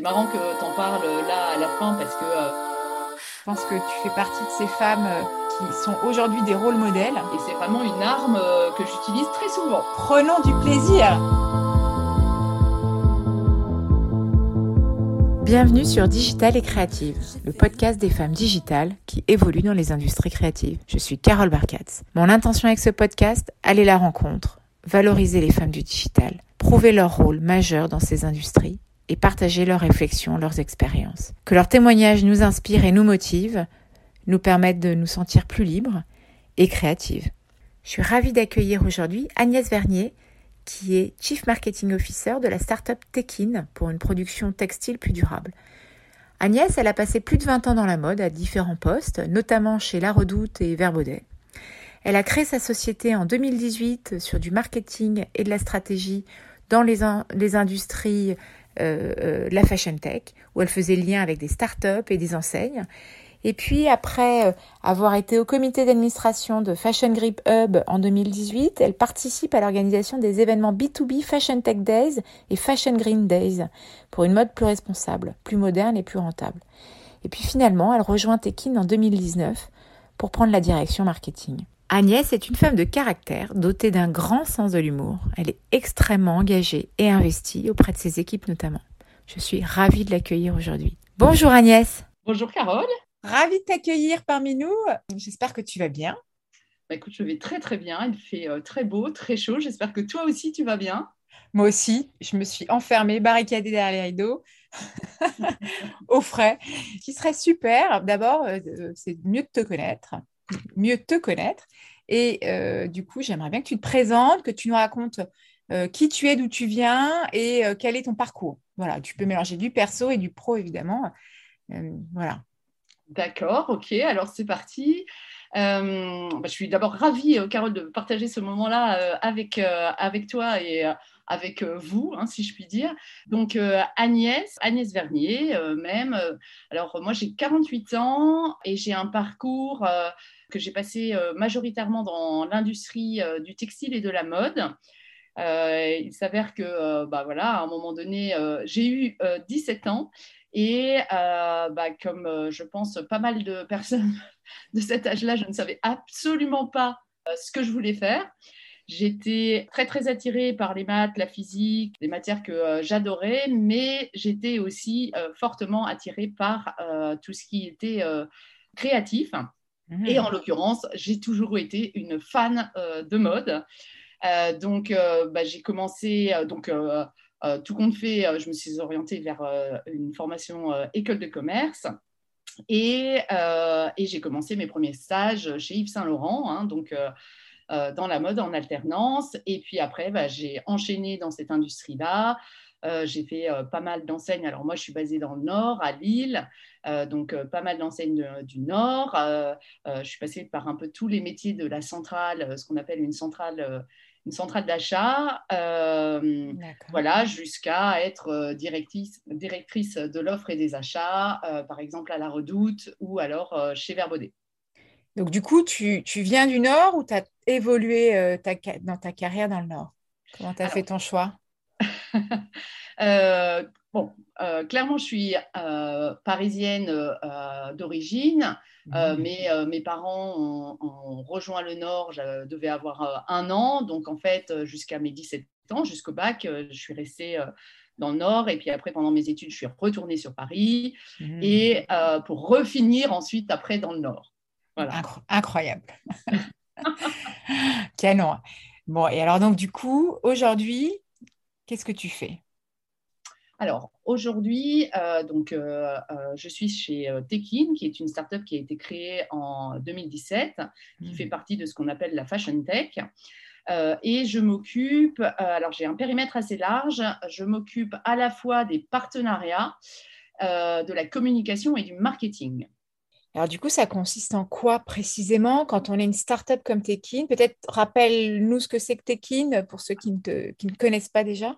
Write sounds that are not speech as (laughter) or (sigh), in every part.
C'est marrant que tu en parles là à la fin parce que je pense que tu fais partie de ces femmes qui sont aujourd'hui des rôles modèles. Et c'est vraiment une arme que j'utilise très souvent. Prenons du plaisir. Bienvenue sur Digital et Créative, le podcast des femmes digitales qui évoluent dans les industries créatives. Je suis Carole Barkatz. Mon intention avec ce podcast, aller la rencontre, valoriser les femmes du digital, prouver leur rôle majeur dans ces industries et partager leurs réflexions, leurs expériences. Que leurs témoignages nous inspirent et nous motivent, nous permettent de nous sentir plus libres et créatives. Je suis ravie d'accueillir aujourd'hui Agnès Vernier, qui est Chief Marketing Officer de la startup Tekin pour une production textile plus durable. Agnès, elle a passé plus de 20 ans dans la mode à différents postes, notamment chez La Redoute et Verbaudet. Elle a créé sa société en 2018 sur du marketing et de la stratégie dans les, les industries euh, euh, la Fashion Tech, où elle faisait lien avec des startups et des enseignes. Et puis après euh, avoir été au comité d'administration de Fashion Grip Hub en 2018, elle participe à l'organisation des événements B2B Fashion Tech Days et Fashion Green Days pour une mode plus responsable, plus moderne et plus rentable. Et puis finalement, elle rejoint Tekin en 2019 pour prendre la direction marketing. Agnès est une femme de caractère, dotée d'un grand sens de l'humour. Elle est extrêmement engagée et investie auprès de ses équipes notamment. Je suis ravie de l'accueillir aujourd'hui. Bonjour Agnès. Bonjour Carole. Ravie de t'accueillir parmi nous. J'espère que tu vas bien. Bah, écoute, je vais très très bien. Il fait euh, très beau, très chaud. J'espère que toi aussi tu vas bien. Moi aussi, je me suis enfermée, barricadée derrière les rideaux, (laughs) au frais, qui serait super. D'abord, euh, c'est mieux de te connaître mieux te connaître. Et euh, du coup, j'aimerais bien que tu te présentes, que tu nous racontes euh, qui tu es, d'où tu viens et euh, quel est ton parcours. Voilà, tu peux mélanger du perso et du pro, évidemment. voilà. D'accord, ok, alors c'est parti. Bah, je suis d'abord ravie, Carole, de partager ce moment-là avec, avec toi et avec vous, hein, si je puis dire. Donc Agnès, Agnès Vernier même. alors moi j'ai 48 ans et j'ai un parcours que j'ai passé euh, majoritairement dans l'industrie euh, du textile et de la mode. Euh, il s'avère que, bah voilà, à un moment donné, j'ai eu 17 ans et bah, comme je pense pas mal de personnes (laughs) de cet âge-là, je ne savais absolument pas ce que je voulais faire. J'étais très très attirée par les maths, la physique, des matières que j'adorais, mais j'étais aussi fortement attirée par tout ce qui était créatif. Et en l'occurrence, j'ai toujours été une fan euh, de mode. Euh, donc, euh, bah, j'ai commencé, donc, tout compte fait, je me suis orientée vers une formation école de commerce. Et, et j'ai commencé mes premiers stages chez Yves Saint Laurent, hein, donc dans la mode en alternance. Et puis après, bah, j'ai enchaîné dans cette industrie-là. Euh, j'ai fait euh, pas mal d'enseignes. Alors moi, je suis basée dans le Nord, à Lille, euh, donc pas mal d'enseignes du Nord. je suis passée par un peu tous les métiers de la centrale, ce qu'on appelle une centrale une centrale d'achat, voilà, jusqu'à être directrice, directrice de l'offre et des achats, par exemple à la Redoute ou alors chez Verbaudet. Donc du coup, tu, tu viens du Nord ou tu as évolué ta, dans ta carrière dans le Nord? Comment tu as fait ton choix? (laughs) Euh, bon, euh, clairement, je suis euh, parisienne d'origine, mmh. mais mes parents ont, rejoint le Nord, je devais avoir un an, donc en fait, jusqu'à mes 17 ans, jusqu'au bac, je suis restée dans le Nord. Et puis après, pendant mes études, je suis retournée sur Paris. Mmh. Et pour refinir ensuite après dans le Nord. Voilà. Incroyable. (laughs) (laughs) Canon. Bon, et alors donc du coup, aujourd'hui, Qu'est-ce que tu fais? Alors aujourd'hui, euh, donc euh, euh, je suis chez Tekin, qui est une startup qui a été créée en 2017, qui mmh. fait partie de ce qu'on appelle la fashion tech. et je m'occupe, alors j'ai un périmètre assez large, je m'occupe à la fois des partenariats, de la communication et du marketing. Alors du coup, ça consiste en quoi précisément? Quand on est une startup comme Tekin Peut-être rappelle-nous ce que c'est que Tekin pour ceux qui ne, qui ne connaissent pas déjà.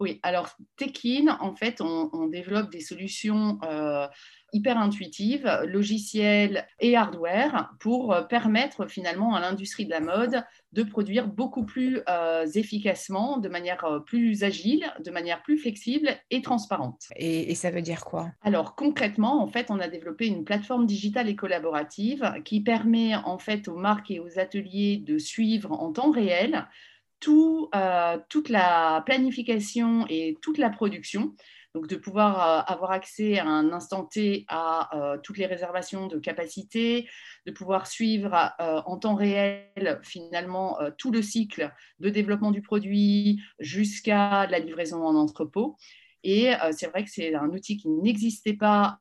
Oui, alors Tekin, en fait, on, développe des solutions euh, hyper intuitives, logiciels et hardware, pour euh, permettre finalement à l'industrie de la mode de produire beaucoup plus euh, efficacement, de manière plus agile, de manière plus flexible et transparente. Et, et, ça veut dire quoi? Alors concrètement, en fait, on a développé une plateforme digitale et collaborative qui permet en fait aux marques et aux ateliers de suivre en temps réel tout, euh, toute la planification et toute la production. Donc, de pouvoir euh, avoir accès à un instant T à euh, toutes les réservations de capacité, de pouvoir suivre en temps réel finalement tout le cycle de développement du produit jusqu'à la livraison en entrepôt. Et c'est vrai que c'est un outil qui n'existait pas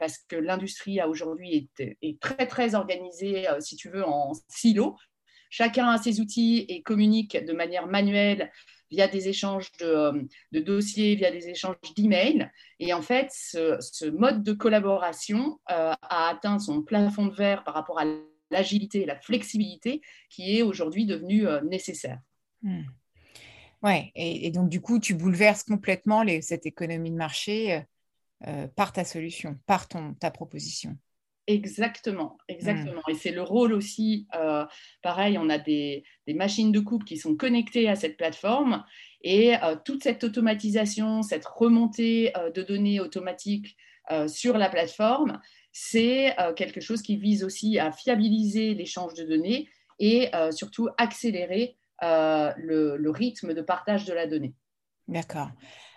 parce que l'industrie aujourd'hui est, très très organisée, si tu veux, en silo. Chacun a ses outils et communique de manière manuelle via des échanges de, dossiers, via des échanges d'emails. Et en fait, ce, mode de collaboration euh, a atteint son plafond de verre par rapport à l'agilité et la flexibilité qui est aujourd'hui devenue euh, nécessaire. Ouais, et, donc du coup, tu bouleverses complètement cette économie de marché euh, par ta solution, par ta proposition. Exactement, exactement. Et c'est le rôle aussi, euh, pareil, on a des, machines de coupe qui sont connectées à cette plateforme et euh, toute cette automatisation, cette remontée euh, de données automatiques sur la plateforme, c'est quelque chose qui vise aussi à fiabiliser l'échange de données et surtout accélérer le rythme de partage de la donnée. D'accord.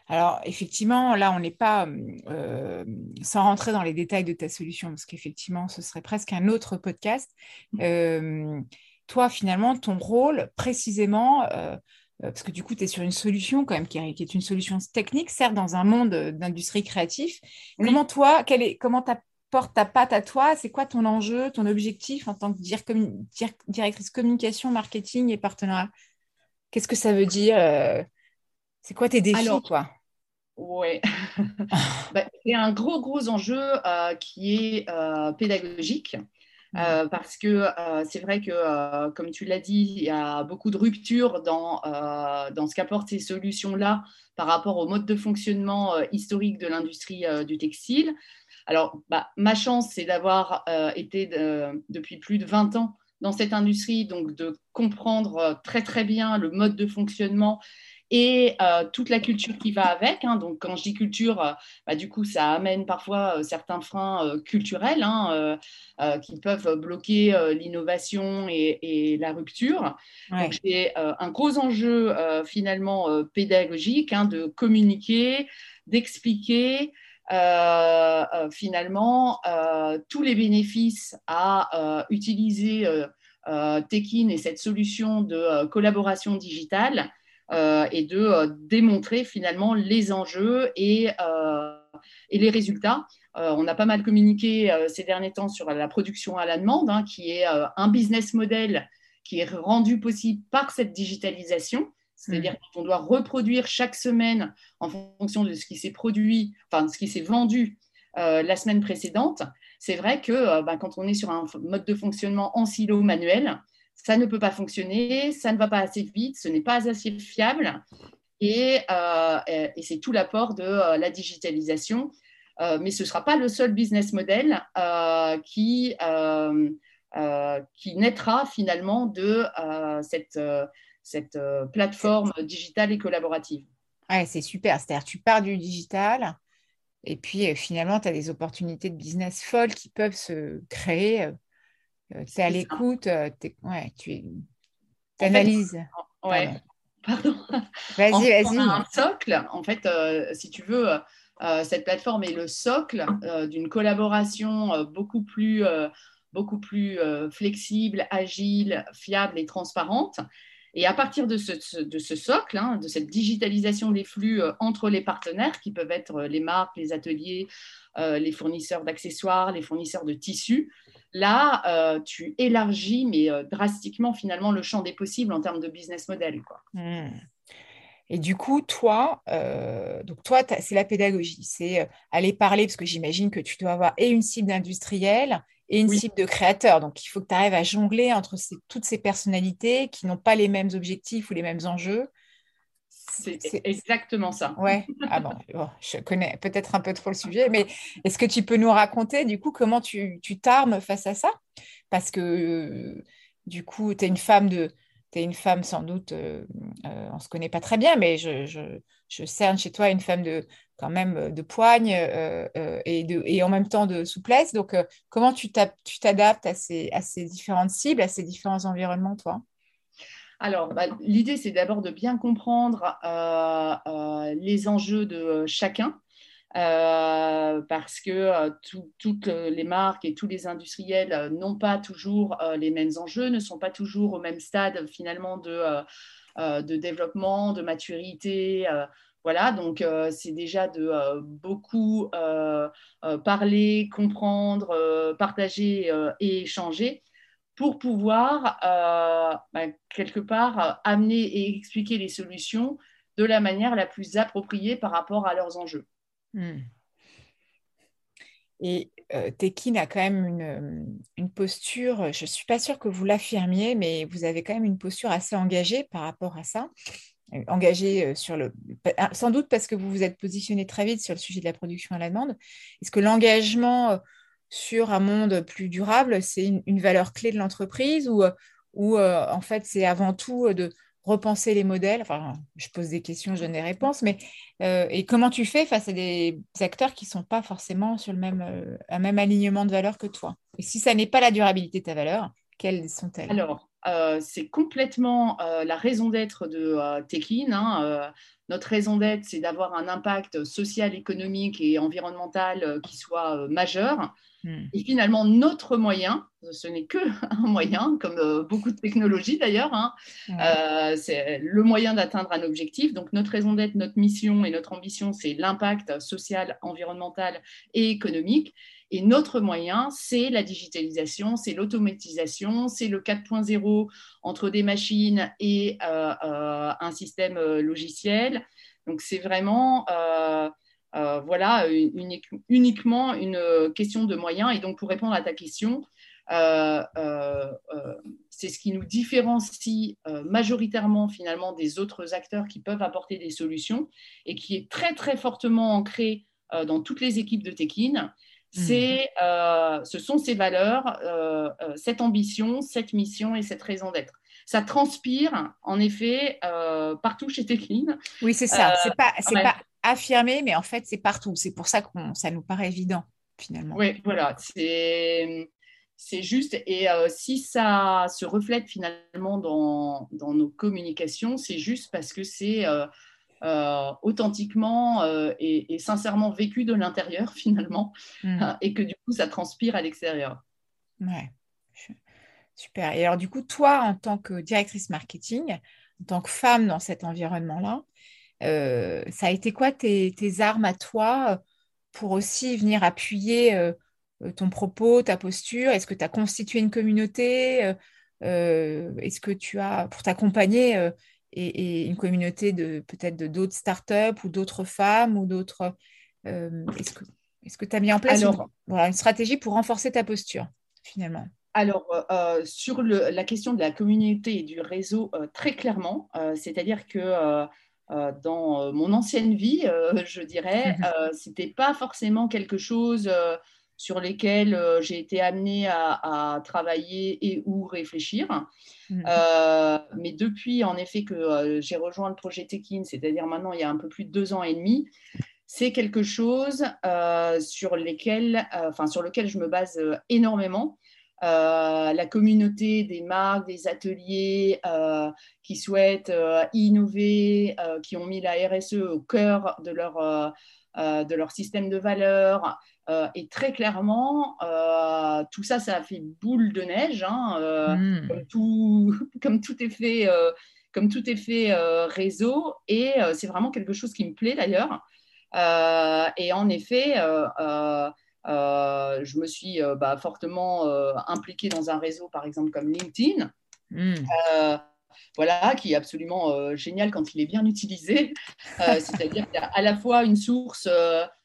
Alors, effectivement, là, on n'est pas, euh, sans rentrer dans les détails de ta solution, parce qu'effectivement, ce serait presque un autre podcast. Mmh. Euh, toi, finalement, ton rôle, précisément, euh, parce que du coup, tu es sur une solution quand même qui est, une solution technique, certes, dans un monde d'industrie créative. Comment toi, quelle est, comment t'apportes ta patte à toi C'est quoi ton enjeu, ton objectif en tant que directrice communication, marketing et partenariat? Qu'est-ce que ça veut dire c'est quoi tes défis, Alors, toi Oui. (laughs) Bah, c'est un gros, gros enjeu euh, qui est euh, pédagogique. Mmh. Euh, parce que c'est vrai que, comme tu l'as dit, il y a beaucoup de ruptures dans, dans ce qu'apportent ces solutions-là par rapport au mode de fonctionnement historique de l'industrie du textile. Alors, bah, ma chance, c'est d'avoir été depuis plus de 20 ans dans cette industrie, donc de comprendre très très bien le mode de fonctionnement et euh, toute la culture qui va avec. Hein. Donc, quand je dis culture, euh, bah, du coup, ça amène parfois euh, certains freins culturels hein, qui peuvent bloquer l'innovation et, la rupture. Donc, j'ai un gros enjeu finalement pédagogique hein, de communiquer, d'expliquer. finalement tous les bénéfices à utiliser Tekin et cette solution de collaboration digitale et de euh, démontrer finalement les enjeux et, euh, et les résultats. on a pas mal communiqué ces derniers temps sur la production à la demande, hein, qui est un business model qui est rendu possible par cette digitalisation. C'est-à-dire mmh. qu'on doit reproduire chaque semaine en fonction de ce qui s'est produit, enfin de ce qui s'est vendu la semaine précédente. C'est vrai que bah, quand on est sur un mode de fonctionnement en silo manuel, ça ne peut pas fonctionner, ça ne va pas assez vite, ce n'est pas assez fiable. Et, euh, c'est tout l'apport de euh, la digitalisation. Euh, mais ce ne sera pas le seul business model qui, qui naîtra finalement de cette, cette plateforme digitale et collaborative. Ouais, c'est super. C'est-à-dire tu pars du digital et puis finalement, tu as des opportunités de business folles qui peuvent se créer tu es à l'écoute, euh, ouais, tu analyses. ouais. Pardon. (laughs) Vas-y, vas-y. un socle. En fait, euh, si tu veux, cette plateforme est le socle d'une collaboration beaucoup plus, beaucoup plus flexible, agile, fiable et transparente. Et à partir de ce, socle, hein, de cette digitalisation des flux entre les partenaires, qui peuvent être les marques, les ateliers, les fournisseurs d'accessoires, les fournisseurs de tissus, Là, euh, tu élargis, mais euh, drastiquement, finalement, le champ des possibles en termes de business model. Hmm. Et du coup, toi, euh, donc toi, c'est la pédagogie, c'est aller parler, parce que j'imagine que tu dois avoir et une cible d'industriel et une cible de créateur. Donc, il faut que tu arrives à jongler entre toutes ces personnalités qui n'ont pas les mêmes objectifs ou les mêmes enjeux. C'est exactement ça. Ouais. Ah (laughs) bon, je connais peut-être un peu trop le sujet, mais est-ce que tu peux nous raconter du coup comment tu t'armes face à ça? Parce que du coup, tu es une femme de une femme sans doute, euh, euh, on ne se connaît pas très bien, mais je, cerne chez toi une femme de quand même de poigne euh, et, en même temps de souplesse. Donc, comment tu t'adaptes à ces, à ces différentes cibles, à ces différents environnements, toi? Alors, bah, l'idée, c'est d'abord de bien comprendre les enjeux de chacun. Parce que toutes les marques et tous les industriels n'ont pas toujours les mêmes enjeux, ne sont pas toujours au même stade finalement de, de développement, de maturité. voilà, donc c'est déjà de beaucoup parler, comprendre, partager et échanger pour pouvoir, bah, quelque part, amener et expliquer les solutions de la manière la plus appropriée par rapport à leurs enjeux. Hmm. Et euh, Tekin a quand même une, une posture, je ne suis pas sûre que vous l'affirmiez, mais vous avez quand même une posture assez engagée par rapport à ça. Euh, engagée euh, sur le. Sans doute parce que vous vous êtes positionné très vite sur le sujet de la production à la demande. Est-ce que l'engagement sur un monde plus durable, c'est une, une, valeur clé de l'entreprise ou, ou en fait c'est avant tout de repenser les modèles. Enfin, je pose des questions, je donne des réponses, mais euh, et comment tu fais face à des acteurs qui ne sont pas forcément sur le même, euh, un même alignement de valeur que toi? Et si ça n'est pas la durabilité de ta valeur, quelles sont-elles? Alors, euh, c'est complètement la raison d'être de Tekin. Hein, notre raison d'être, c'est d'avoir un impact social, économique et environnemental qui soit majeur. Hmm. Et finalement, notre moyen, ce n'est que (laughs) un moyen, comme euh, beaucoup de technologies d'ailleurs, hein, euh, c'est le moyen d'atteindre un objectif. Donc notre raison d'être, notre mission et notre ambition, c'est l'impact social, environnemental et économique. Et notre moyen, c'est la digitalisation, c'est l'automatisation, c'est le 4.0 entre des machines et euh, un système logiciel. Donc c'est vraiment euh, voilà, uniquement une question de moyens. Et donc, pour répondre à ta question, euh, euh, c'est ce qui nous différencie majoritairement finalement des autres acteurs qui peuvent apporter des solutions et qui est très très fortement ancré dans toutes les équipes de Tekin. C'est, mmh. ce sont ces valeurs, cette ambition, cette mission et cette raison d'être ça transpire en effet partout chez Tekin. Oui, c'est ça. c'est pas, pas affirmé, mais en fait, c'est partout. C'est pour ça que ça nous paraît évident, finalement. Oui, voilà. C'est. C'est juste, et euh, si ça se reflète finalement dans, dans nos communications, c'est juste parce que c'est euh, euh, authentiquement et, sincèrement vécu de l'intérieur (laughs) finalement, mmh. et que du coup ça transpire à l'extérieur. Ouais, super. Et alors du coup, toi, en tant que directrice marketing, en tant que femme dans cet environnement-là, euh, ça a été quoi tes, armes à toi euh, pour aussi venir appuyer euh, ton propos, ta posture? Est-ce que tu as constitué une communauté? Est-ce que tu as, pour t'accompagner, et, une communauté de peut-être d'autres startups ou d'autres femmes ou d'autres. est-ce que tu as mis en place une, stratégie pour renforcer ta posture finalement? Alors, sur la question de la communauté et du réseau, très clairement, c'est-à-dire que euh, dans euh, mon ancienne vie, euh, je dirais, (laughs) c'était pas forcément quelque chose sur lesquels j'ai été amenée à, travailler et ou réfléchir. Mmh. mais depuis, en effet, que j'ai rejoint le projet Tekin, c'est-à-dire maintenant il y a un peu plus de deux ans et demi, c'est quelque chose sur, lesquels, sur lequel je me base énormément euh, la communauté des marques, des ateliers euh, qui souhaitent euh, innover, qui ont mis la RSE au cœur de leur, de leur système de valeurs. et très clairement, tout ça, ça a fait boule de neige, hein, hmm. comme, tout, (laughs) comme, tout, est fait, comme tout est fait réseau. Et c'est vraiment quelque chose qui me plaît d'ailleurs. et en effet, euh, je me suis euh, bah, fortement euh, impliquée dans un réseau, par exemple, comme LinkedIn. Hmm. Voilà, qui est absolument génial quand il est bien utilisé. (laughs) C'est-à-dire qu'il y a à la fois une source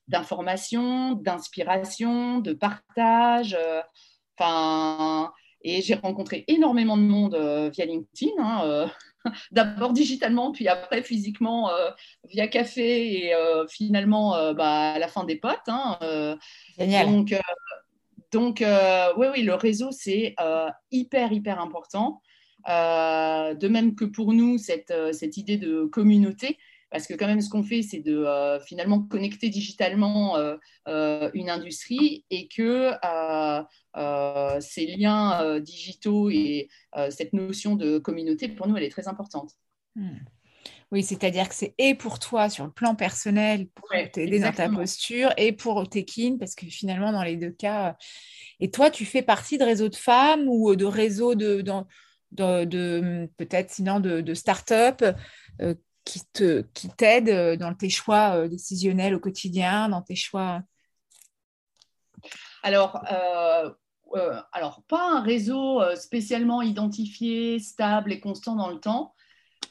d'information, d'inspiration, de partage. Enfin, et j'ai rencontré énormément de monde via LinkedIn. Hein, (laughs) d'abord digitalement, puis après physiquement via café et finalement bah, à la fin des potes. Hein, Génial. Donc, donc oui, oui, le réseau, c'est hyper, hyper important. De même que pour nous, cette, cette idée de communauté, parce que quand même ce qu'on fait, c'est de euh, finalement connecter digitalement euh, euh, une industrie et que ces liens digitaux et cette notion de communauté, pour nous, elle est très importante. Hmm. Oui, c'est-à-dire que c'est et pour toi sur le plan personnel, pour t'aider dans ta posture, et pour Tekin, parce que finalement, dans les deux cas, et toi, tu fais partie de réseaux de femmes ou de réseaux de, de, peut-être sinon de, de start-up qui te qui t'aide euh, dans tes choix euh, décisionnels au quotidien, dans tes choix? Alors, euh, alors pas un réseau spécialement identifié, stable et constant dans le temps,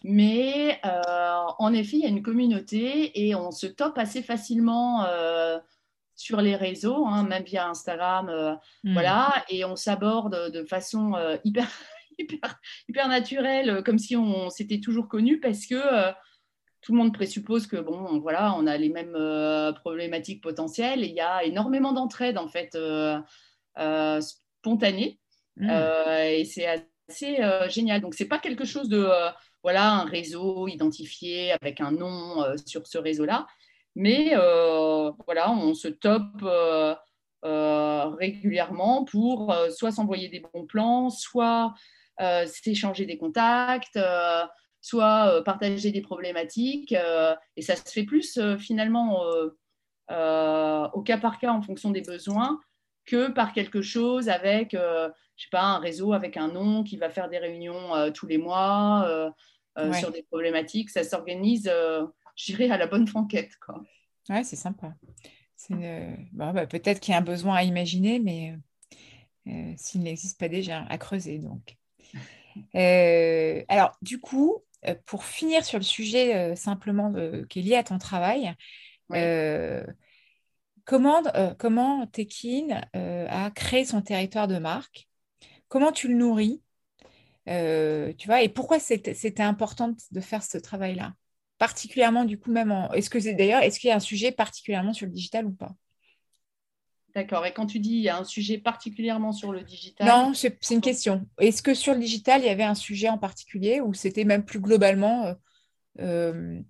mais en effet, il y a une communauté et on se top assez facilement sur les réseaux, hein, même via Instagram, hmm. voilà, et on s'aborde de façon hyper hyper, hyper naturelle, comme si on s'était toujours connu, parce que tout le monde présuppose que bon, voilà, on a les mêmes euh, problématiques potentielles. il y a énormément d'entraide en fait euh, euh, spontanée, mmh. et c'est assez génial. Donc c'est pas quelque chose de voilà un réseau identifié avec un nom sur ce réseau-là, mais voilà, on se top. régulièrement pour soit s'envoyer des bons plans, soit s'échanger des contacts, soit euh, partager des problématiques. Euh, et ça se fait plus euh, finalement au cas par cas en fonction des besoins que par quelque chose avec, je sais pas, un réseau avec un nom qui va faire des réunions tous les mois sur des problématiques. Ça s'organise, je dirais, à la bonne franquette. Quoi. Ouais, c'est sympa. bah, Peut-être qu'il y a un besoin à imaginer, mais s'il n'existe pas déjà, à creuser. Donc. Alors, du coup, euh, pour finir sur le sujet euh, simplement qui est lié à ton travail, euh, comment, comment Tekin a créé son territoire de marque? Comment tu le nourris? Tu vois, et pourquoi c'était important de faire ce travail-là? Particulièrement, du coup, même en. Est-ce que c'est d'ailleurs, est-ce qu'il y a un sujet particulièrement sur le digital ou pas? D'accord. Et quand tu dis il y a un sujet particulièrement sur le digital Non, c'est une question. Est-ce que sur le digital, il y avait un sujet en particulier ou c'était même plus globalement euh, euh,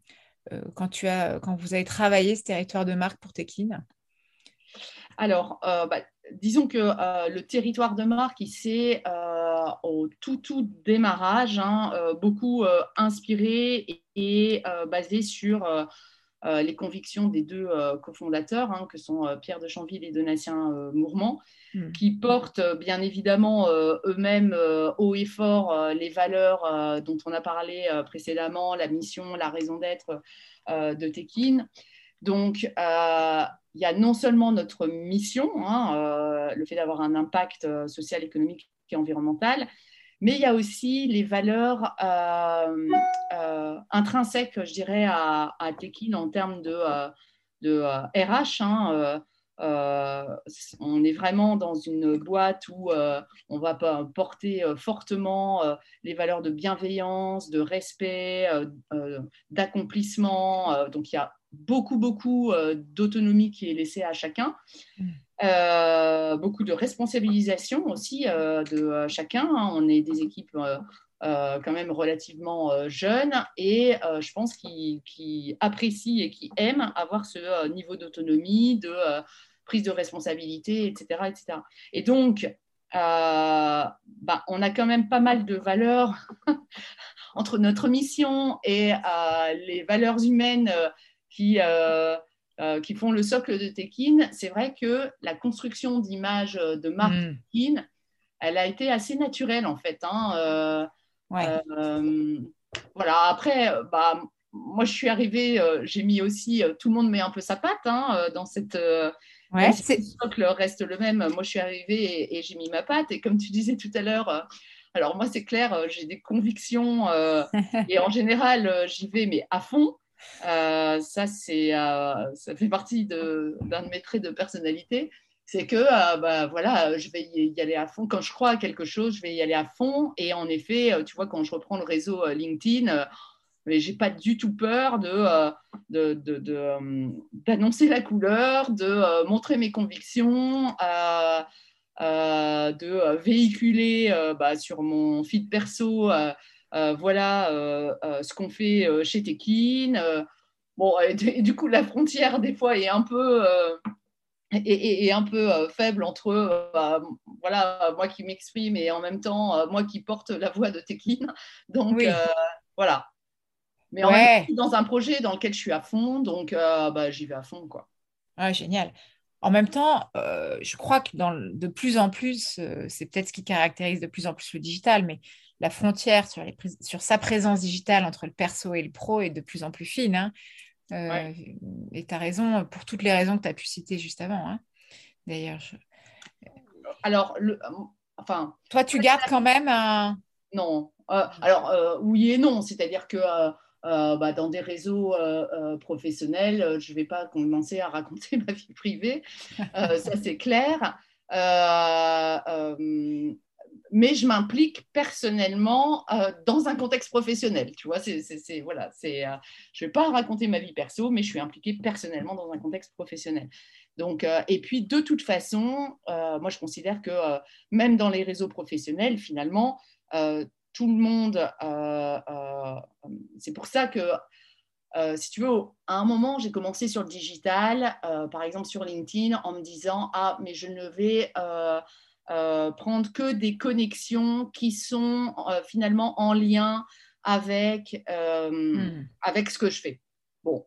euh, quand, tu as, quand vous avez travaillé ce territoire de marque pour Tekin Alors, bah, disons que le territoire de marque, il s'est au tout, tout démarrage, hein, beaucoup inspiré et basé sur les convictions des deux euh, cofondateurs, hein, que sont euh, Pierre de Chanville et Donatien Mourmand, hmm. qui portent bien évidemment eux-mêmes haut et fort les valeurs dont on a parlé précédemment, la mission, la raison d'être de Tekin. Donc, il y a non seulement notre mission, hein, le fait d'avoir un impact social, économique et environnemental, mais il y a aussi les valeurs euh, euh, intrinsèques, je dirais, à, à en termes de, euh, RH. Hein, on est vraiment dans une boîte où on va porter fortement les valeurs de bienveillance, de respect, d'accomplissement. donc il y a beaucoup, beaucoup d'autonomie qui est laissée à chacun. Euh, beaucoup de responsabilisation aussi euh, de euh, chacun. Hein. On est des équipes quand même relativement jeunes et je pense qu'ils apprécient et qui aiment avoir ce niveau d'autonomie, de prise de responsabilité, etc. etc. Et donc, bah, on a quand même pas mal de valeurs (laughs) entre notre mission et les valeurs humaines qui euh, qui font le socle de Tekin, c'est vrai que la construction d'image euh, de marque mm. Tekin, elle a été assez naturelle en fait. Hein, euh, voilà, après, bah, moi je suis arrivée, j'ai mis aussi, tout le monde met un peu sa patte hein, dans cette. Ouais, le socle reste le même. Moi je suis arrivée et, j'ai mis ma patte. Et comme tu disais tout à l'heure, alors moi c'est clair, j'ai des convictions (laughs) et en général j'y vais mais à fond. Euh, ça, c'est, euh, ça fait partie d'un de, mes traits de personnalité. C'est que euh, bah, voilà, je vais y aller à fond. Quand je crois à quelque chose, je vais y aller à fond. Et en effet, tu vois, quand je reprends le réseau LinkedIn, mais j'ai pas du tout peur de, d'annoncer la couleur, de montrer mes convictions, de véhiculer bah, sur mon feed perso voilà euh, euh, ce qu'on fait chez Tekin. bon, et, du coup, la frontière, des fois, est un peu est, un peu faible entre bah, voilà moi qui m'exprime et en même temps moi qui porte la voix de Tekin. Donc voilà. Mais en même temps, dans un projet dans lequel je suis à fond, donc bah, j'y vais à fond quoi. Ah, génial. En même temps, je crois que dans, de plus en plus, c'est peut-être ce qui caractérise de plus en plus le digital, mais la frontière sur, les, sur, sa présence digitale entre le perso et le pro est de plus en plus fine. Hein. Euh, et tu as raison pour toutes les raisons que tu as pu citer juste avant. Hein. D'ailleurs, alors, le, enfin, toi, tu gardes quand même un. Non. Euh, alors, euh, oui et non. C'est-à-dire que bah, dans des réseaux professionnels, je ne vais pas commencer à raconter (laughs) ma vie privée. ça, c'est clair mais je m'implique personnellement euh, dans un contexte professionnel. Tu vois, c'est, voilà, c'est, euh, je vais pas raconter ma vie perso, mais je suis impliquée personnellement dans un contexte professionnel. Donc, euh, et puis, de toute façon, moi, je considère que même dans les réseaux professionnels, finalement, tout le monde, c'est pour ça que, si tu veux, à un moment, j'ai commencé sur le digital, par exemple sur LinkedIn, en me disant, ah, mais je ne vais prendre que des connexions qui sont euh, finalement en lien avec, euh, hmm. avec ce que je fais. Bon,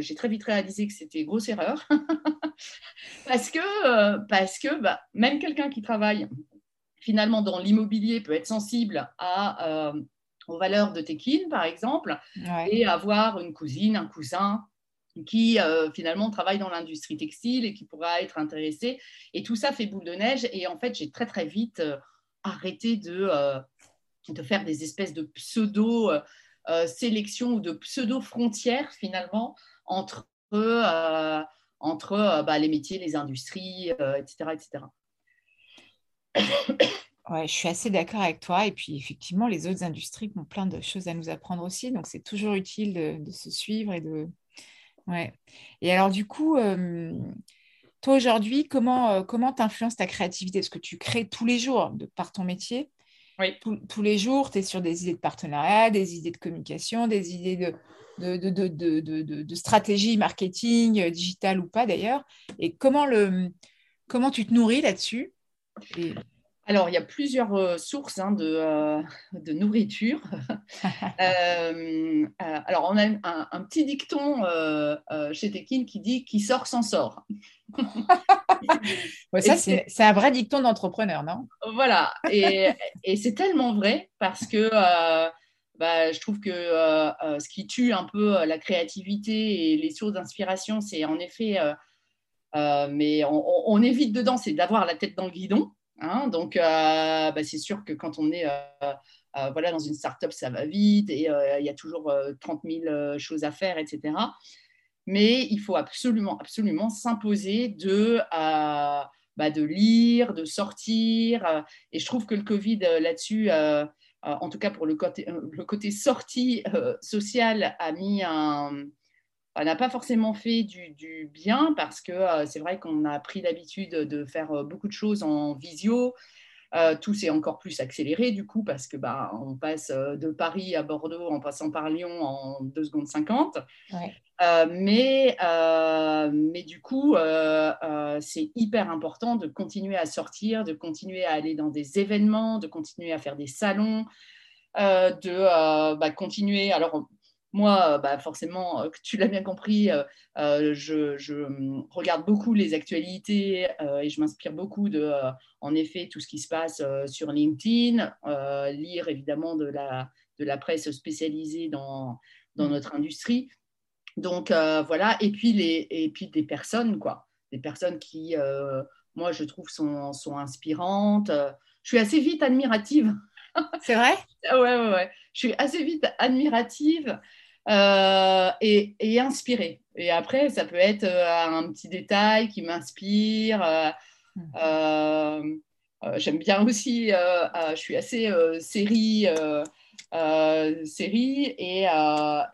j'ai très vite réalisé que c'était grosse erreur (laughs) parce que, parce que bah, même quelqu'un qui travaille finalement dans l'immobilier peut être sensible à, aux valeurs de Tekin, par exemple, et avoir une cousine, un cousin qui euh, finalement travaille dans l'industrie textile et qui pourra être intéressé. Et tout ça fait boule de neige. Et en fait, j'ai très très vite euh, arrêté de, euh, de faire des espèces de pseudo sélections ou de pseudo frontières finalement entre entre bah, les métiers, les industries, etc., etc. Ouais, je suis assez d'accord avec toi. Et puis, effectivement, les autres industries ont plein de choses à nous apprendre aussi. Donc, c'est toujours utile de se suivre et de, Ouais. Et alors, du coup, euh, toi aujourd'hui, comment euh, comment t'influences ta créativité? Est-ce que tu crées tous les jours de, par ton métier Oui. tous les jours, tu es sur des idées de partenariat, des idées de communication, des idées de, de, de, stratégie marketing, euh, digital ou pas d'ailleurs. Et comment, le, comment tu te nourris là-dessus? Alors, il y a plusieurs euh, sources hein, euh, de, nourriture. (laughs) Euh, alors, on a un, petit dicton chez Tekin qui dit qui sort s'en sort. (laughs) ça, c'est un vrai dicton d'entrepreneur, non? Voilà. Et, c'est tellement vrai parce que bah, je trouve que ce qui tue un peu la créativité et les sources d'inspiration, c'est en effet, mais on, évite dedans, c'est d'avoir la tête dans le guidon. Hein. donc, euh, bah, c'est sûr que quand on est euh, euh, voilà, dans une start-up, ça va vite et il y a toujours 30 000 choses à faire, etc. Mais il faut absolument, absolument s'imposer de, bah, de lire, de sortir. et je trouve que le Covid là-dessus, en tout cas pour le côté, le côté sortie sociale, a mis un, n'a pas forcément fait du, bien parce que euh, c'est vrai qu'on a pris l'habitude de faire euh, beaucoup de choses en visio. Euh, tout s'est encore plus accéléré du coup parce que bah, on passe de Paris à Bordeaux en passant par Lyon en 2 secondes 50. mais, mais du coup, c'est hyper important de continuer à sortir, de continuer à aller dans des événements, de continuer à faire des salons, de bah, continuer. Alors, moi, euh, bah, forcément, euh, tu l'as bien compris, euh, je, hum, regarde beaucoup les actualités et je m'inspire beaucoup de, en effet, tout ce qui se passe sur LinkedIn, lire évidemment de la, de la presse spécialisée dans, dans mmh. notre industrie. Donc voilà, et puis, les, et puis des personnes, quoi, des personnes qui, moi, je trouve, sont, sont inspirantes. Je suis assez vite admirative c'est vrai? (laughs) Ouais, ouais, ouais. Je suis assez vite admirative et, et, inspirer. Et après, ça peut être un petit détail qui m'inspire. Mmh. J'aime bien aussi, je suis assez série. série et,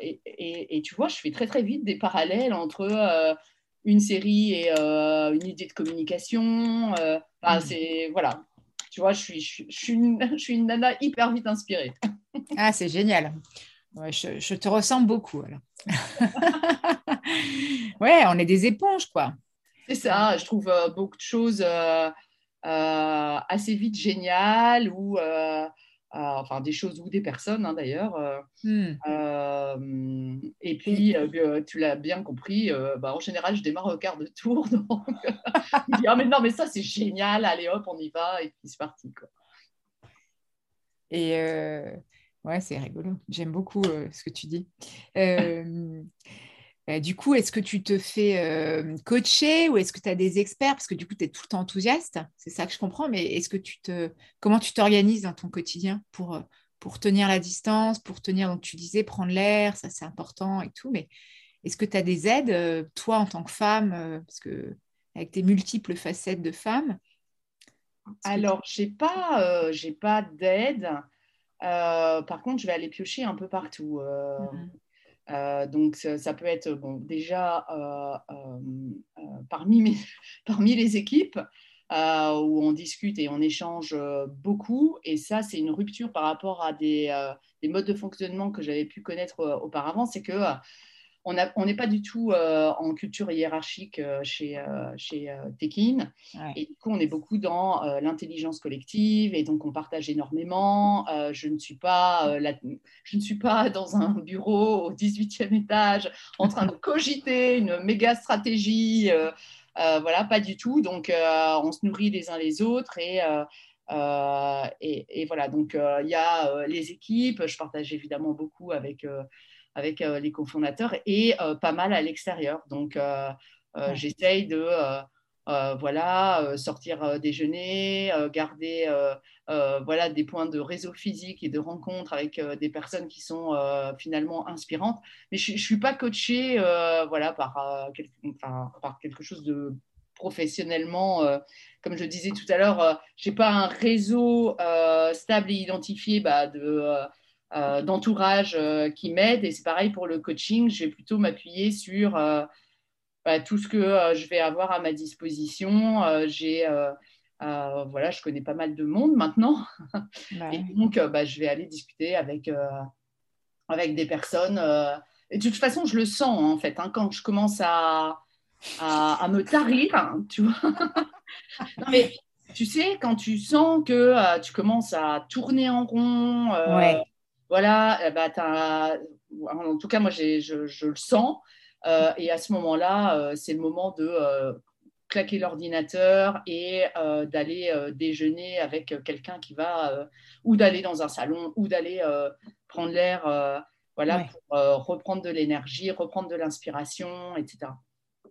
et, et, tu vois, je fais très très vite des parallèles entre une série et une idée de communication. Mmh. c'est voilà, tu vois, je suis, je, suis une, (laughs) je suis une nana hyper vite inspirée. ah, c'est génial. Je, je, te ressemble beaucoup alors. (laughs) ouais, on est des éponges, quoi. C'est ça, je trouve euh, beaucoup de choses euh, euh, assez vite géniales ou enfin des choses ou des personnes hein, d'ailleurs. Hmm. et puis, tu l'as bien compris, bah, en général, je démarre au quart de tour. (laughs) Donc, je dis, ah, mais non, mais ça, c'est génial, allez hop, on y va, et puis c'est parti. Quoi. Et ouais, c'est rigolo. J'aime beaucoup ce que tu dis. (laughs) Euh, du coup, est-ce que tu te fais euh, coacher ou est-ce que tu as des experts? Parce que du coup, tu es tout le temps enthousiaste, c'est ça que je comprends, mais est-ce que tu te comment tu t'organises dans ton quotidien pour, euh, pour tenir la distance, pour tenir, donc tu disais, prendre l'air, ça c'est important et tout, mais est-ce que tu as des aides, toi en tant que femme, parce que avec tes multiples facettes de femme? Alors, je n'ai pas, j'ai pas d'aide. Par contre, je vais aller piocher un peu partout. Mmh euh, donc ça, peut être bon, déjà euh, euh, parmi, (laughs) parmi les équipes où on discute et on échange beaucoup. Et ça, c'est une rupture par rapport à des, des modes de fonctionnement que j'avais pu connaître auparavant. C'est que on n'est pas du tout euh, en culture hiérarchique euh, chez, euh, chez Tekin. Et du coup, on est beaucoup dans l'intelligence collective et donc on partage énormément. je, ne suis pas, je ne suis pas (laughs) dans un bureau au 18e étage en train de cogiter une méga stratégie. voilà, pas du tout. Donc, on se nourrit les uns les autres et. et, et, voilà, donc il y a les équipes, je partage évidemment beaucoup avec avec euh, les cofondateurs et euh, pas mal à l'extérieur. Donc, euh, j'essaye de voilà, sortir déjeuner, garder voilà, des points de réseau physique et de rencontre avec des personnes qui sont finalement inspirantes. Mais je ne suis pas coachée voilà, par, par, quelque chose de professionnellement, comme je disais tout à l'heure, je n'ai pas un réseau stable et identifié bah, de euh, d'entourage euh, qui m'aide. Et c'est pareil pour le coaching, je vais plutôt m'appuyer sur euh, bah, tout ce que je vais avoir à ma disposition. j'ai voilà, je connais pas mal de monde maintenant. Et donc, bah, je vais aller discuter avec, avec des personnes. Et de toute façon, je le sens en fait. Hein, quand je commence à, à, me tarir, tu vois. (laughs) mais tu sais, quand tu sens que tu commences à tourner en rond, voilà, eh ben, en tout cas, moi, je, le sens. Euh, et à ce moment-là, euh, c'est le moment de euh, claquer l'ordinateur et d'aller déjeuner avec quelqu'un qui va, ou d'aller dans un salon, ou d'aller prendre l'air, voilà, pour reprendre de l'énergie, reprendre de l'inspiration, etc.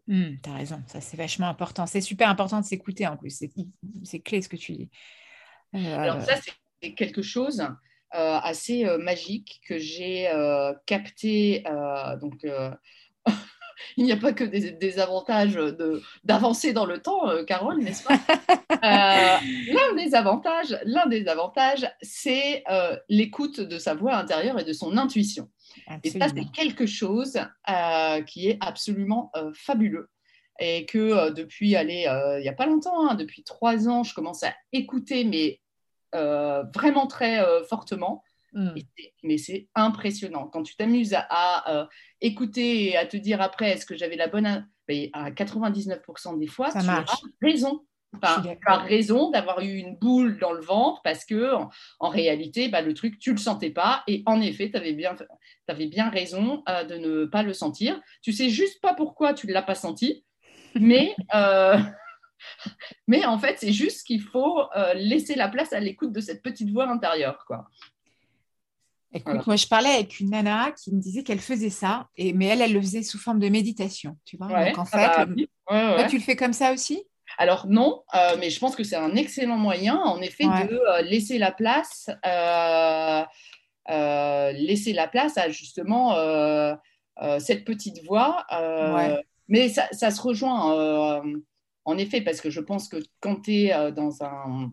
Mmh, tu as raison, ça c'est vachement important. C'est super important de s'écouter en plus, c'est clé ce que tu dis. Alors ça, c'est quelque chose assez euh, magique que j'ai euh, capté. donc, (laughs) il n'y a pas que des, avantages d'avancer dans le temps, Carole, n'est-ce pas? L'un des avantages, l'un des avantages, c'est l'écoute de sa voix intérieure et de son intuition. Et ça, c'est quelque chose qui est absolument fabuleux et que depuis, allez, il n'y a pas longtemps, hein, depuis trois ans, je commence à écouter, mais euh, vraiment très euh, fortement. Hmm. mais c'est impressionnant. Quand tu t'amuses à, euh, écouter et à te dire après, est-ce que j'avais la bonne... à 99% des fois, tu as raison. tu as raison d'avoir eu une boule dans le ventre parce que en, réalité, bah, le truc, tu le sentais pas. Et en effet, tu avais bien, avais bien raison de ne pas le sentir. Tu sais juste pas pourquoi tu ne l'as pas senti. Mais Mais en fait, c'est juste qu'il faut euh, laisser la place à l'écoute de cette petite voix intérieure. Quoi. Écoute, moi, je parlais avec une nana qui me disait qu'elle faisait ça, et, mais elle, elle le faisait sous forme de méditation. Tu vois Donc, en ah fait, bah, tu le fais comme ça aussi? Alors non, euh, mais je pense que c'est un excellent moyen, en effet, de euh, laisser la place laisser la place à justement cette petite voix. Mais ça, ça, se rejoint en effet, parce que je pense que quand tu es dans un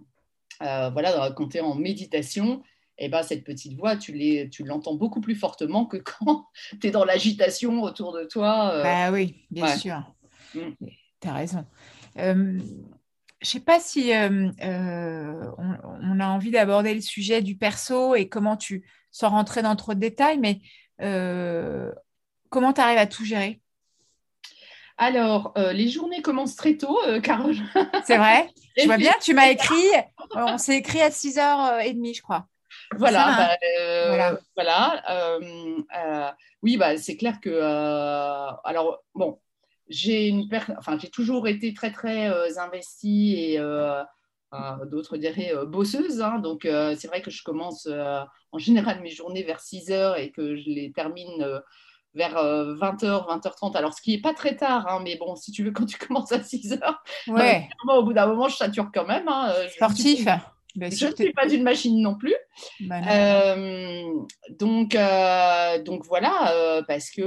voilà, quand tu es en méditation, eh ben, cette petite voix, tu, l'entends beaucoup plus fortement que (laughs) quand tu es dans l'agitation autour de toi. Euh. Bah oui, bien sûr. Mm. Tu as raison. Euh, je ne sais pas si euh, on, a envie d'aborder le sujet du perso et comment tu, sans rentrer dans trop de détails, mais comment tu arrives à tout gérer? Alors, les journées commencent très tôt, Carole. C'est vrai. (laughs) Je vois bien, tu m'as écrit, on s'est écrit à 6h30, je crois. Voilà, bah, euh, voilà. Euh, euh, oui, bah, c'est clair que. alors, bon, j'ai une enfin, j'ai toujours été très, très investie et. d'autres diraient bosseuse. Hein. donc, c'est vrai que je commence en général mes journées vers 6 heures et que je les termine vers 20h, 20h30. Alors, ce qui n'est pas très tard, hein, mais bon, si tu veux, quand tu (laughs) commences à 6 heures, ouais. au bout d'un moment, je sature quand même. Hein, Sportif. Bah, je ne suis pas une machine non plus. Bah, euh, donc, euh, donc voilà, euh, parce que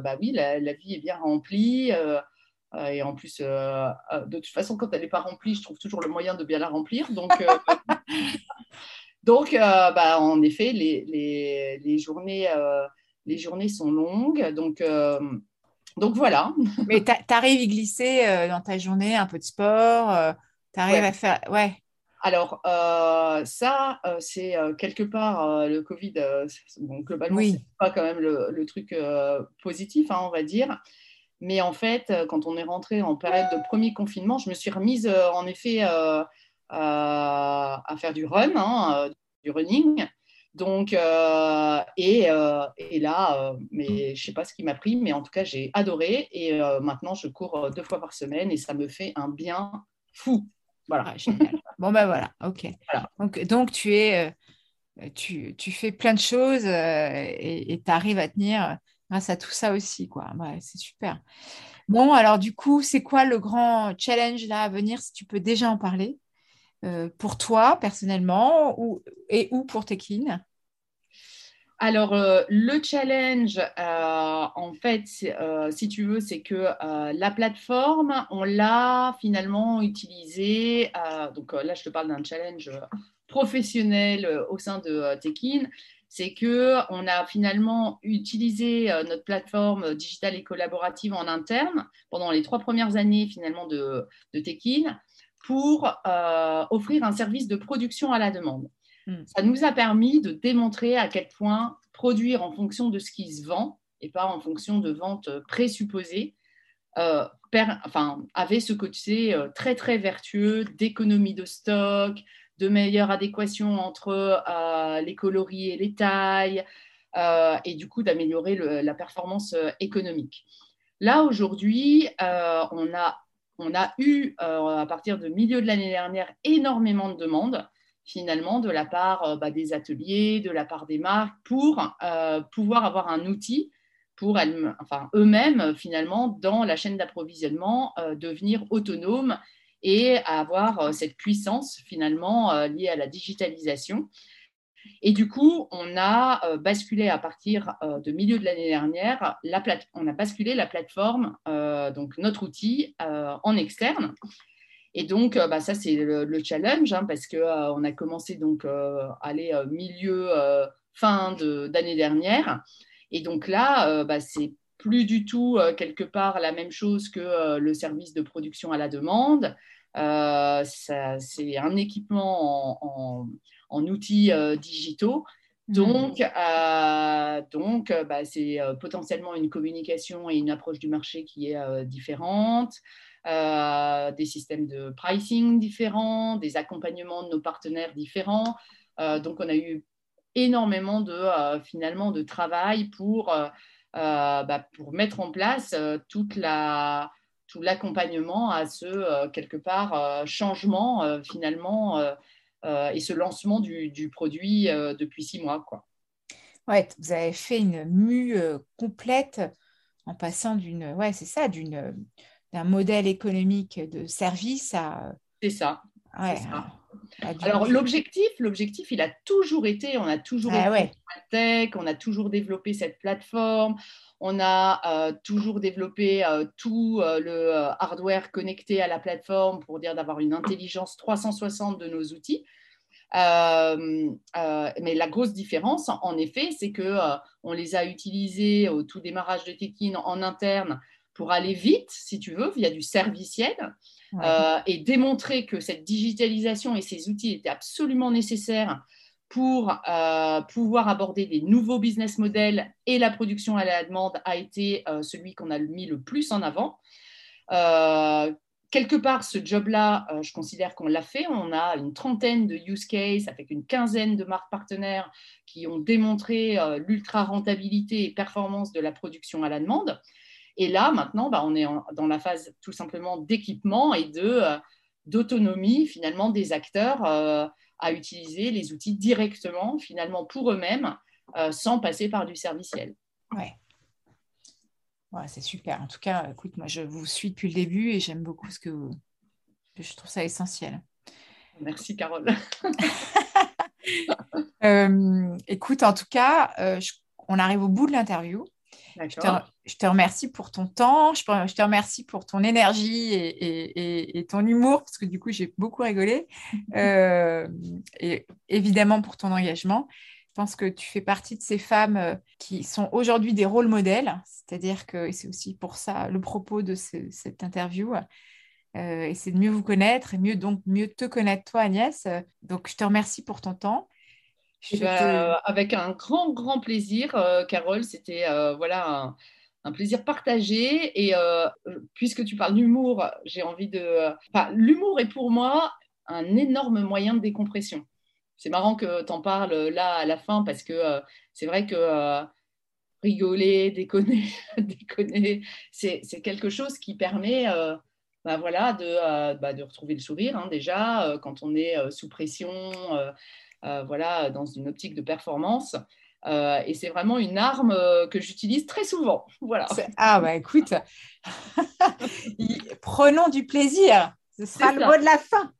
bah oui, la, vie est bien remplie. et en plus, de toute façon, quand elle n'est pas remplie, je trouve toujours le moyen de bien la remplir. Donc, (laughs) donc bah, en effet, les, les, les journées, les journées sont longues. Donc, donc voilà. (laughs) Mais tu arrives à y glisser dans ta journée un peu de sport. tu arrives à faire. Ouais. Alors, euh, ça, euh, c'est euh, quelque part le Covid, bon, globalement, oui. c'est pas quand même le, truc positif, hein, on va dire. Mais en fait, quand on est rentré en période de premier confinement, je me suis remise en effet à faire du run, hein, du running. Donc, et, et, là, mais je sais pas ce qui m'a pris, mais en tout cas, j'ai adoré. Et maintenant, je cours deux fois par semaine et ça me fait un bien fou. Voilà. génial. bon, ben voilà, ok. Donc, donc, tu es. Euh, tu, tu, fais plein de choses euh, et tu arrives à tenir grâce à tout ça aussi. quoi. Ouais, c'est super. Bon, alors du coup, c'est quoi le grand challenge là à venir, si tu peux déjà en parler, euh, pour toi personnellement et ou pour Tekin alors, euh, le challenge, euh, en fait, si tu veux, c'est que la plateforme, on l'a finalement utilisée. donc là, je te parle d'un challenge professionnel au sein de Tekin. C'est que on a finalement utilisé notre plateforme digitale et collaborative en interne pendant les trois premières années finalement de Tekin pour offrir un service de production à la demande. Hmm. Ça nous a permis de démontrer à quel point produire en fonction de ce qui se vend et pas en fonction de ventes présupposées euh, enfin, avait ce côté euh, très très vertueux d'économie de stock, de meilleure adéquation entre euh, les coloris et les tailles, et du coup d'améliorer la performance économique. Là aujourd'hui, on, a, on a eu à partir de milieu de l'année dernière énormément de demandes finalement de la part euh, bah, des ateliers, de la part des marques, pour euh, pouvoir avoir un outil pour eux-mêmes, finalement, dans la chaîne d'approvisionnement, euh, devenir autonomes et avoir cette puissance, finalement, liée à la digitalisation. Et du coup, on a basculé à partir de milieu de l'année dernière, la on a basculé la plateforme, donc notre outil, en externe. Et donc, euh, bah, ça, c'est le, challenge, hein, parce qu'on euh, on a commencé donc euh, à aller milieu, fin d'année dernière. Et donc là, bah, c'est plus du tout quelque part la même chose que le service de production à la demande. C'est un équipement en, en, outils digitaux. Mmh. Donc, donc bah, c'est potentiellement une communication et une approche du marché qui est différente. Euh, des systèmes de pricing différents, des accompagnements de nos partenaires différents. Euh, donc, on a eu énormément de, euh, finalement, de travail pour, bah, pour mettre en place toute la, tout l'accompagnement à ce, quelque part, changement, finalement, et ce lancement du, du produit depuis six mois. Quoi. Ouais, vous avez fait une mue complète en passant d'une, ouais, c'est ça, d'une d'un modèle économique de service à. C'est ça. Ouais, Alors l'objectif, l'objectif, il a toujours été, on a toujours ah, été tech, on a toujours développé cette plateforme, on a euh, toujours développé euh, tout euh, le hardware connecté à la plateforme pour dire d'avoir une intelligence 360 de nos outils. mais la grosse différence, en effet, c'est que on les a utilisés au tout démarrage de Tekin en interne pour aller vite, si tu veux, via du serviciel, et démontrer que cette digitalisation et ces outils étaient absolument nécessaires pour euh, pouvoir aborder des nouveaux business models et la production à la demande a été euh, celui qu'on a mis le plus en avant. Euh, quelque part, ce job-là, je considère qu'on l'a fait. On a une trentaine de use cases avec une quinzaine de marques partenaires qui ont démontré l'ultra rentabilité et performance de la production à la demande. Et là, maintenant, bah, on est dans la phase tout simplement d'équipement et de d'autonomie finalement des acteurs à utiliser les outils directement, finalement, pour eux-mêmes, euh, sans passer par du serviciel. Ouais. c'est super. En tout cas, écoute, moi, je vous suis depuis le début et j'aime beaucoup ce que vous... Je trouve ça essentiel. Merci, Carole. (laughs) (laughs) Euh, écoute, en tout cas, euh, on arrive au bout de l'interview. Je te, remercie pour ton temps, je, te remercie pour ton énergie et, ton humour, parce que du coup, j'ai beaucoup rigolé. (laughs) Euh, et évidemment pour ton engagement. Je pense que tu fais partie de ces femmes euh, qui sont aujourd'hui des rôles modèles, c'est-à-dire que c'est aussi pour ça le propos de cette interview. Euh, et c'est de mieux vous connaître et mieux donc mieux te connaître toi Agnès. Donc je te remercie pour ton temps. Euh, avec un grand, grand plaisir, euh, Carole. C'était euh, voilà un, plaisir partagé. Et puisque tu parles d'humour, j'ai envie de. l'humour est pour moi un énorme moyen de décompression. C'est marrant que tu en parles là à la fin parce que c'est vrai que rigoler, (laughs) déconner, déconner, c'est quelque chose qui permet. Bah, voilà, de, bah, de, retrouver le sourire hein, déjà quand on est sous pression, voilà, dans une optique de performance. Euh, et c'est vraiment une arme euh, que j'utilise très souvent. (laughs) Voilà. Ah bah écoute, (laughs) prenons du plaisir. Ce sera le mot de la fin.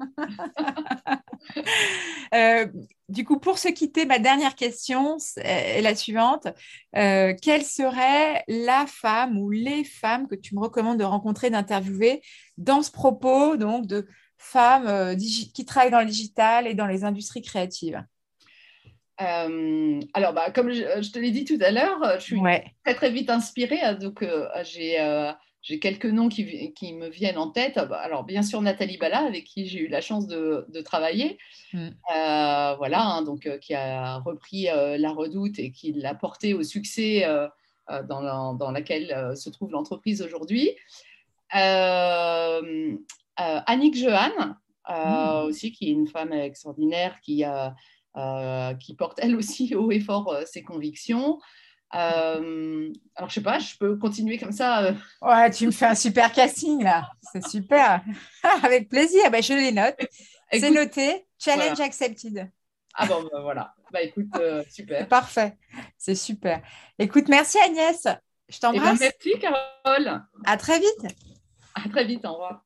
(laughs) du coup, pour se quitter, ma dernière question est la suivante. quelle serait la femme ou les femmes que tu me recommandes de rencontrer, d'interviewer dans ce propos donc de femmes euh, qui travaillent dans le digital et dans les industries créatives euh, alors, bah, comme je, te l'ai dit tout à l'heure, je suis très très vite inspirée. Hein, donc, euh, j'ai quelques noms qui, qui, me viennent en tête. Bah, alors, bien sûr, Nathalie Bala, avec qui j'ai eu la chance de, de travailler. Mm. voilà, hein, donc, qui a repris La Redoute et qui l'a porté au succès dans, la, dans, laquelle se trouve l'entreprise aujourd'hui. Euh, Annick Jehan, euh, hmm. aussi, qui est une femme extraordinaire qui, euh, qui porte elle aussi haut et fort ses convictions. alors, je sais pas, je peux continuer comme ça. Ouais, tu me fais un super casting là. C'est super. (laughs) Avec plaisir. Ben, je les note. C'est noté. Challenge accepted. Ah bon, ben, voilà. Bah écoute, super. Parfait. C'est super. Écoute, merci Agnès. Je eh ben, t'embrasse. merci Carole. À très vite. À très vite. Au revoir.